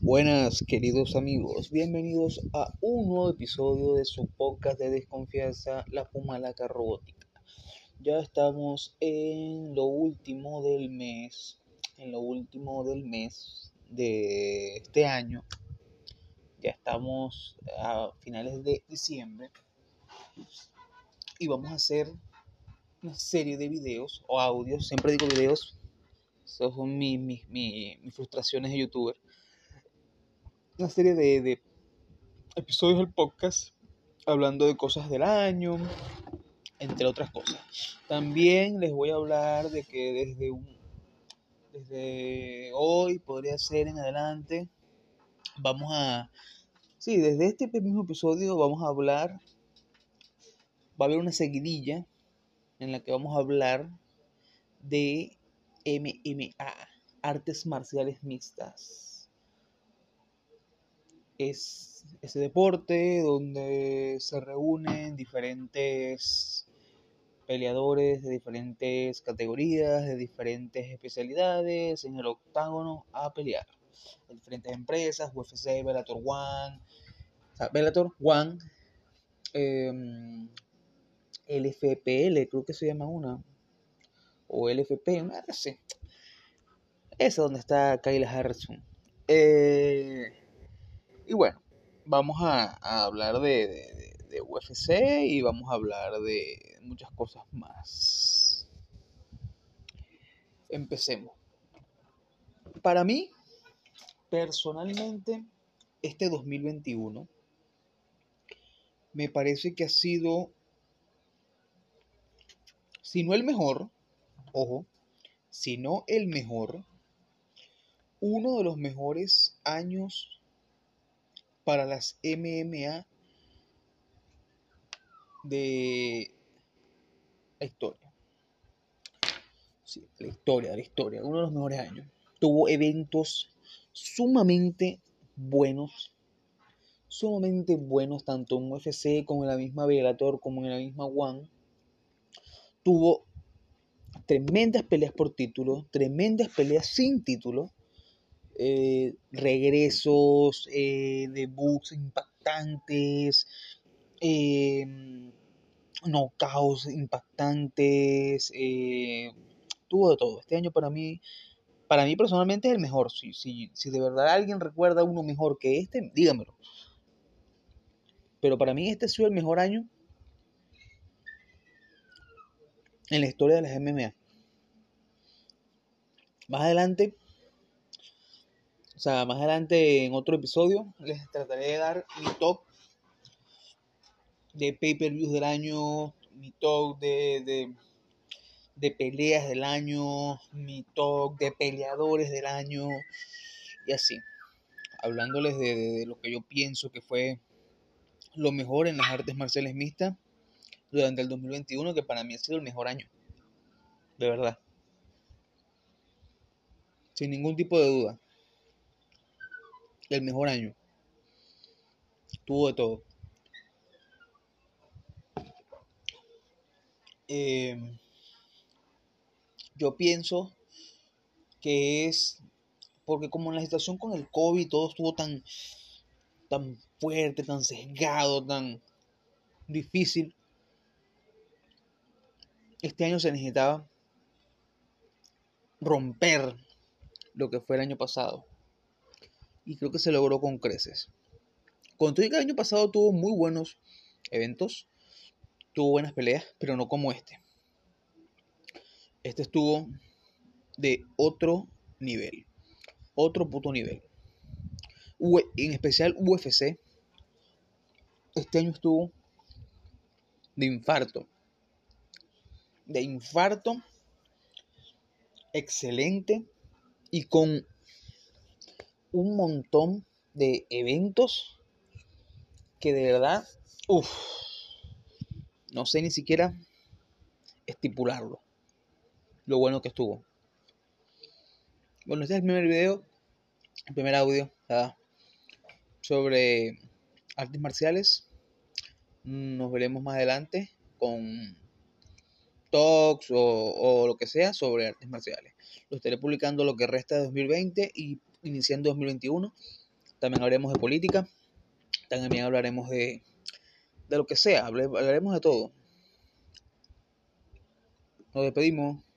Buenas queridos amigos, bienvenidos a un nuevo episodio de su podcast de desconfianza, La Pumalaca Robótica. Ya estamos en lo último del mes, en lo último del mes de este año. Ya estamos a finales de diciembre y vamos a hacer una serie de videos o audios, siempre digo videos, esas son mis, mis, mis frustraciones de youtuber una serie de, episodios del podcast hablando de cosas del año, entre otras cosas. También les voy a hablar de que desde un desde hoy podría ser en adelante vamos a sí, desde este mismo episodio vamos a hablar va a haber una seguidilla en la que vamos a hablar de MMA, artes marciales mixtas es ese deporte donde se reúnen diferentes peleadores de diferentes categorías, de diferentes especialidades en el octágono a pelear. diferentes empresas, UFC, Bellator One, o Bellator One, em, LFPL, creo que se llama una, o LFP, no sé. Esa es donde está Kyle Harrison. Eh, y bueno, vamos a, hablar de, UFC y vamos a hablar de muchas cosas más. Empecemos. Para mí, personalmente, este 2021 me parece que ha sido, si no el mejor, ojo, si no el mejor, uno de los mejores años para las MMA de la historia. Sí, la historia, la historia, uno de los mejores años. Tuvo eventos sumamente buenos, sumamente buenos, tanto en UFC como en la misma Bellator, como en la misma One. Tuvo tremendas peleas por título, tremendas peleas sin título, eh, regresos, eh, debuts impactantes, eh, knockouts impactantes, eh, tuvo de todo. Este año para mí, para mí personalmente es el mejor. Si, si, si de verdad alguien recuerda uno mejor que este, dígamelo. Pero para mí este ha sido el mejor año en la historia de las MMA. Más adelante o sea, más adelante en otro episodio les trataré de dar mi top de pay-per-views del año, mi top de, de, peleas del año, mi top de peleadores del año y así. Hablándoles de, de lo que yo pienso que fue lo mejor en las artes marciales mixtas durante el 2021, que para mí ha sido el mejor año. De verdad. Sin ningún tipo de duda el mejor año. Tuvo de todo. Em, yo pienso que es porque como en la situación con el COVID todo estuvo tan, tan fuerte, tan sesgado, tan difícil, este año se necesitaba romper lo que fue el año pasado y creo que se logró con creces. Con todo el año pasado tuvo muy buenos eventos, tuvo buenas peleas, pero no como este. Este estuvo de otro nivel, otro puto nivel. En especial UFC, este año estuvo de infarto. De infarto excelente y con un montón de eventos que de verdad, uff, no sé ni siquiera estipularlo. Lo bueno que estuvo. Bueno, este es el primer video, el primer audio sobre artes marciales. Nos veremos más adelante con talks o, o, lo que sea sobre artes marciales. Lo estaré publicando lo que resta de 2020 y iniciando 2021 También hablaremos de política. También hablaremos de, de lo que sea. Hablaremos de todo. Nos despedimos.